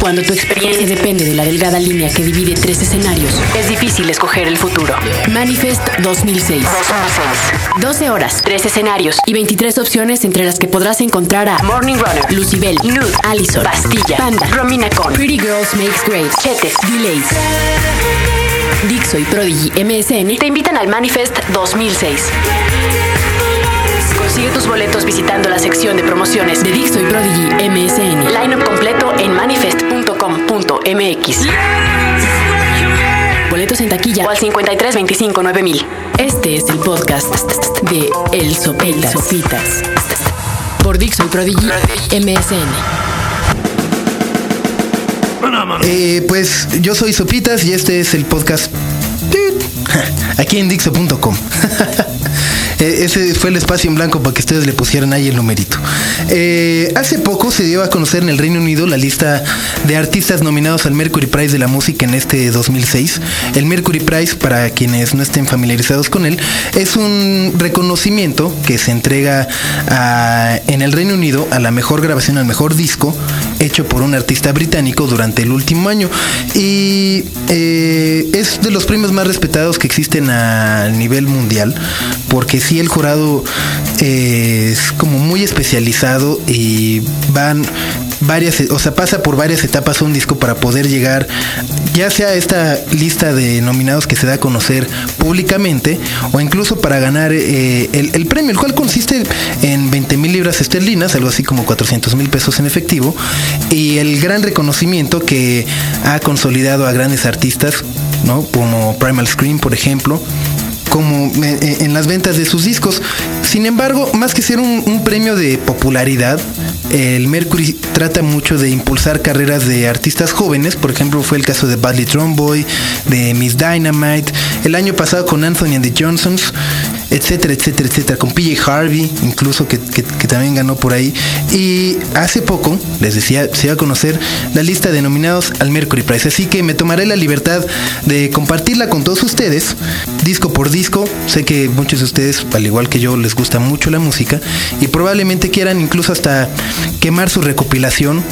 Cuando tu experiencia depende de la delgada línea que divide tres escenarios, es difícil escoger el futuro. Manifest 2006. 12 horas, 3 escenarios y 23 opciones entre las que podrás encontrar a Morning Runner, Lucibel, Nude, Allison, Pastilla, Panda, Romina Con, Pretty Girls Makes Great, Chetes, Delays. Dixo y Prodigy MSN te invitan al Manifest 2006. Consigue tus boletos visitando la sección de promociones de Dixo y Prodigy MSN. Line-up completo en manifest.com.mx. Boletos en taquilla o al 53 25 9000. Este es el podcast de El Sopitas. Sopitas. Por Dixo y Prodigy MSN. Eh, pues yo soy Sopitas y este es el podcast aquí en Dixo.com. Eh, ese fue el espacio en blanco para que ustedes le pusieran ahí el numerito. Eh, hace poco se dio a conocer en el Reino Unido la lista de artistas nominados al Mercury Prize de la música en este 2006. El Mercury Prize, para quienes no estén familiarizados con él, es un reconocimiento que se entrega en el Reino Unido a la mejor grabación, al mejor disco hecho por un artista británico durante el último año. Y eh, es de los premios más respetados que existen a nivel mundial, porque sí el jurado eh, es como muy especializado y van varias, o sea, pasa por varias etapas un disco para poder llegar, ya sea esta lista de nominados que se da a conocer públicamente, o incluso para ganar eh, el, premio, el cual consiste en 20 mil libras esterlinas, algo así como 400 mil pesos en efectivo, y el gran reconocimiento que ha consolidado a grandes artistas, ¿no? Como Primal Scream, por ejemplo, como eh, eh, en las ventas de sus discos. Sin embargo, más que ser un, premio de popularidad, el Mercury trata mucho de impulsar carreras de artistas jóvenes. Por ejemplo, fue el caso de Badly Tromboy, de Miss Dynamite, el año pasado con Anthony and the Johnsons, etcétera, etcétera, etcétera. Con PJ Harvey, incluso que, también ganó por ahí. Y hace poco, les decía, se iba a conocer la lista de nominados al Mercury Prize. Así que me tomaré la libertad de compartirla con todos ustedes, disco por disco. Sé que muchos de ustedes, al igual que yo, les gusta mucho la música y probablemente quieran incluso hasta quemar su recopilación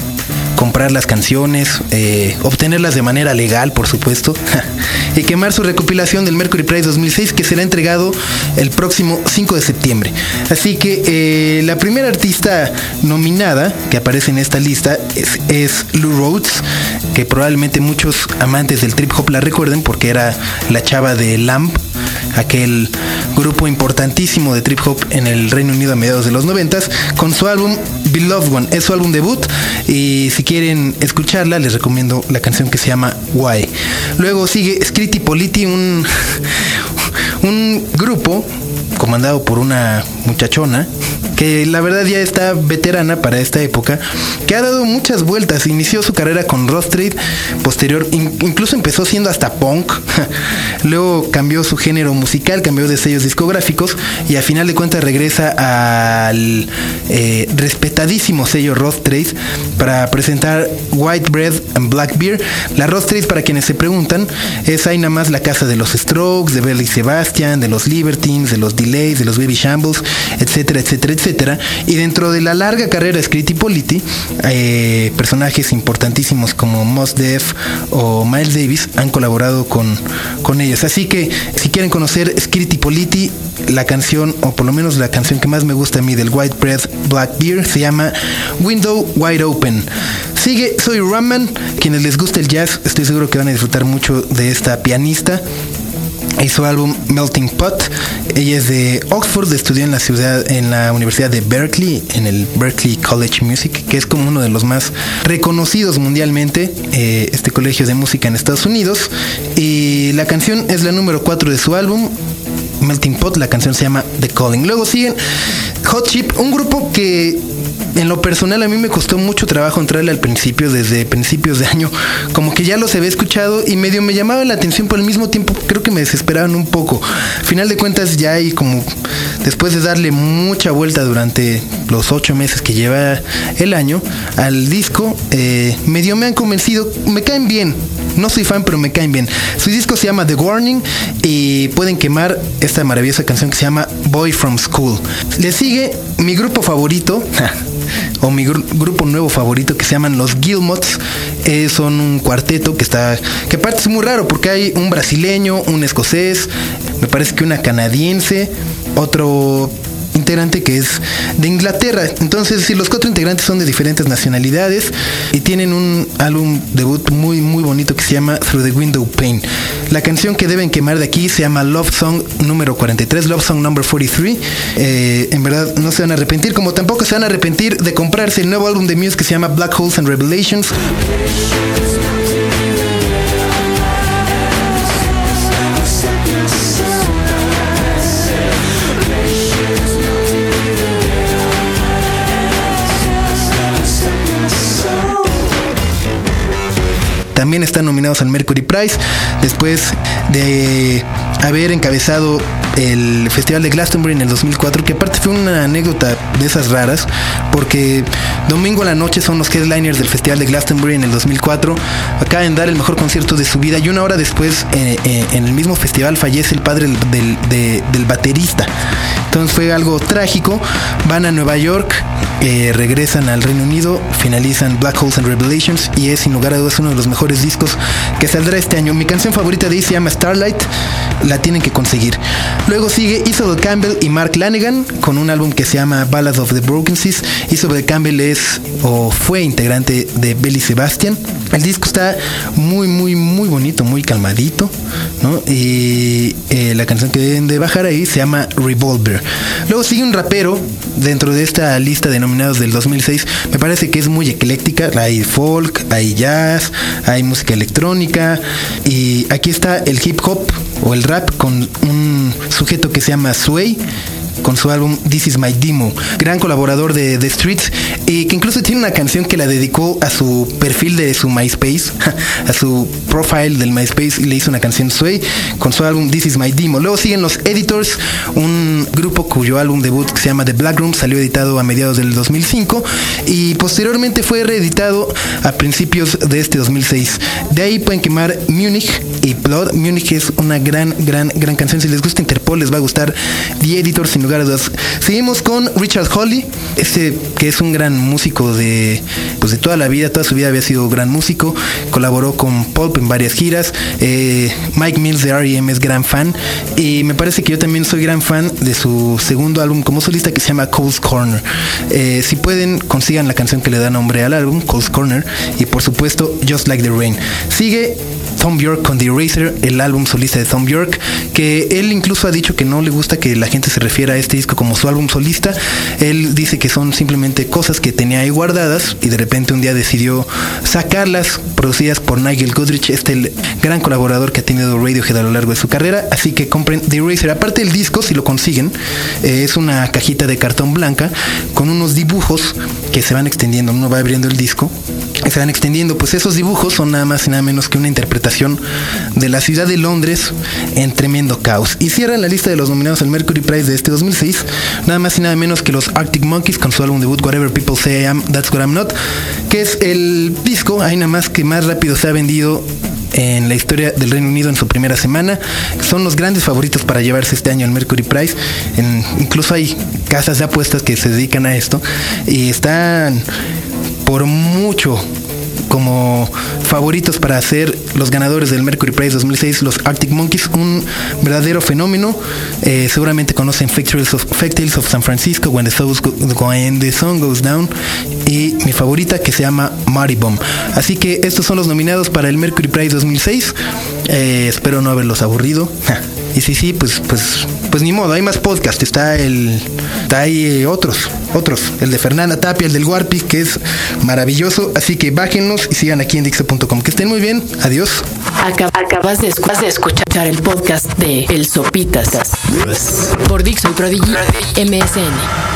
comprar las canciones, eh, obtenerlas de manera legal, por supuesto, y quemar su recopilación del Mercury Prize 2006 que será entregado el próximo 5 de septiembre. Así que eh, la primera artista nominada que aparece en esta lista es, es Lou Rhodes, que probablemente muchos amantes del trip hop la recuerden porque era la chava de Lamp, aquel grupo importantísimo de trip hop en el Reino Unido a mediados de los 90 con su álbum Beloved One. Es su álbum debut y si quieren escucharla les recomiendo la canción que se llama Why. Luego sigue Scritti Politi, un, un grupo comandado por una muchachona que la verdad ya está veterana para esta época, que ha dado muchas vueltas. Inició su carrera con Street, posterior, incluso empezó siendo hasta punk. Luego cambió su género musical, cambió de sellos discográficos y a final de cuentas regresa al eh, respetadísimo sello Trade para presentar White Bread and Black Beer. La Trade, para quienes se preguntan, es ahí nada más la casa de los Strokes, de Belly Sebastian, de los Libertines, de los Delays, de los Baby Shambles, etcétera, etcétera, etcétera. Y dentro de la larga carrera de Scritti Politi, eh, personajes importantísimos como Mos Def o Miles Davis han colaborado con, con ellos. Así que si quieren conocer Scritti Politi, la canción, o por lo menos la canción que más me gusta a mí del White Bread Black Beer, se llama Window Wide Open. Sigue, soy Raman. Quienes les gusta el jazz, estoy seguro que van a disfrutar mucho de esta pianista su álbum Melting Pot. Ella es de Oxford, estudió en la ciudad, en la Universidad de Berkeley, en el Berkeley College Music, que es como uno de los más reconocidos mundialmente, eh, este colegio de música en Estados Unidos. Y la canción es la número 4 de su álbum. Melting Pot, la canción se llama The Calling. Luego siguen Hot Chip, un grupo que en lo personal a mí me costó mucho trabajo entrarle al principio, desde principios de año, como que ya los había escuchado y medio me llamaba la atención, por el mismo tiempo creo que me desesperaban un poco. Final de cuentas ya hay como, después de darle mucha vuelta durante los ocho meses que lleva el año al disco, eh, medio me han convencido, me caen bien. No soy fan, pero me caen bien. Su disco se llama The Warning y pueden quemar esta maravillosa canción que se llama Boy from School. Le sigue mi grupo favorito, o mi grupo nuevo favorito que se llaman los Gilmots. Eh, son un cuarteto que está, que aparte es muy raro porque hay un brasileño, un escocés, me parece que una canadiense, otro integrante que es de Inglaterra. Entonces, si los cuatro integrantes son de diferentes nacionalidades y tienen un álbum debut muy, muy bonito que se llama Through the Window Pane. La canción que deben quemar de aquí se llama Love Song número 43, Love Song number 43. Eh, en verdad, no se van a arrepentir, como tampoco se van a arrepentir de comprarse el nuevo álbum de Muse que se llama Black Holes and Revelations. Están nominados al Mercury Prize. Después de haber encabezado el Festival de Glastonbury en el 2004, que aparte fue una anécdota de esas raras, porque domingo a la noche son los headliners del Festival de Glastonbury en el 2004, acaban de dar el mejor concierto de su vida y una hora después eh, eh, en el mismo festival fallece el padre del, del, baterista. Entonces fue algo trágico, van a Nueva York, eh, regresan al Reino Unido, finalizan Black Holes and Revelations y es sin lugar a dudas uno de los mejores discos que saldrá este año. Mi canción favorita de ahí se llama Starlight, tienen que conseguir. Luego sigue Isabel Campbell y Mark Lanigan con un álbum que se llama Ballad of the Broken Seas. Isabel Campbell es o fue integrante de Belly Sebastian. El disco está muy, muy, muy bonito, muy calmadito, ¿no? Y eh, la canción que deben de bajar ahí se llama Revolver. Luego sigue un rapero dentro de esta lista de nominados del 2006. Me parece que es muy ecléctica. Hay folk, hay jazz, hay música electrónica. Y aquí está el hip hop o el rap con un sujeto que se llama Sway con su álbum This Is My Demo, gran colaborador de The Streets y que incluso tiene una canción que la dedicó a su perfil de su MySpace, a su profile del MySpace y le hizo una canción Sway con su álbum This Is My Demo. Luego siguen los Editors, un grupo cuyo álbum debut se llama The Black Room salió editado a mediados del 2005 y posteriormente fue reeditado a principios de este 2006. De ahí pueden quemar Munich y Blood. Munich es una gran, gran, gran canción. Si les gusta Interpol les va a gustar The Editors sin lugar Seguimos con Richard Holly, este que es un gran músico de, pues de toda la vida, toda su vida había sido gran músico, colaboró con Pulp en varias giras, eh, Mike Mills de R.E.M. es gran fan y me parece que yo también soy gran fan de su segundo álbum como solista que se llama Cole's Corner. Eh, si pueden, consigan la canción que le da nombre al álbum, Cole's Corner, y por supuesto Just Like the Rain. Sigue Tom York con The Eraser, el álbum solista de Tom York, que él incluso ha dicho que no le gusta que la gente se refiera a este disco como su álbum solista. Él dice que son simplemente cosas que tenía ahí guardadas y de repente un día decidió sacarlas, producidas por Nigel Goodrich, este gran colaborador que ha tenido Radiohead a lo largo de su carrera. Así que compren The Eraser. Aparte del disco, si lo consiguen, eh, es una cajita de cartón blanca con unos dibujos que se van extendiendo. Uno va abriendo el disco se van extendiendo. Pues esos dibujos son nada más y nada menos que una interpretación de la ciudad de Londres en tremendo caos. Y cierran la lista de los nominados al Mercury Prize de este 2006, nada más y nada menos que los Arctic Monkeys con su álbum debut Whatever People Say I Am, That's What I'm Not, que es el disco, hay nada más que más rápido se ha vendido en la historia del Reino Unido en su primera semana. Son los grandes favoritos para llevarse este año al Mercury Prize. incluso hay casas de apuestas que se dedican a esto y están por mucho como favoritos para ser los ganadores del Mercury Prize 2006, los Arctic Monkeys, un verdadero fenómeno. Eh, seguramente conocen Fake Tales, of, San Francisco, When the, When the Sun Goes Down, y mi favorita que se llama Marty Bomb. Así que estos son los nominados para el Mercury Prize 2006. Eh, espero no haberlos aburrido. Y sí, sí, pues, pues, pues ni modo, hay más podcast. Está el, está ahí eh, otros, otros. El de Fernanda Tapia, el del Warpic, que es maravilloso. Así que bájenos y sigan aquí en Dixo.com. Que estén muy bien. Adiós. Acabas de, escuchar el podcast de El Sopitas por Dixo y Prodigy MSN.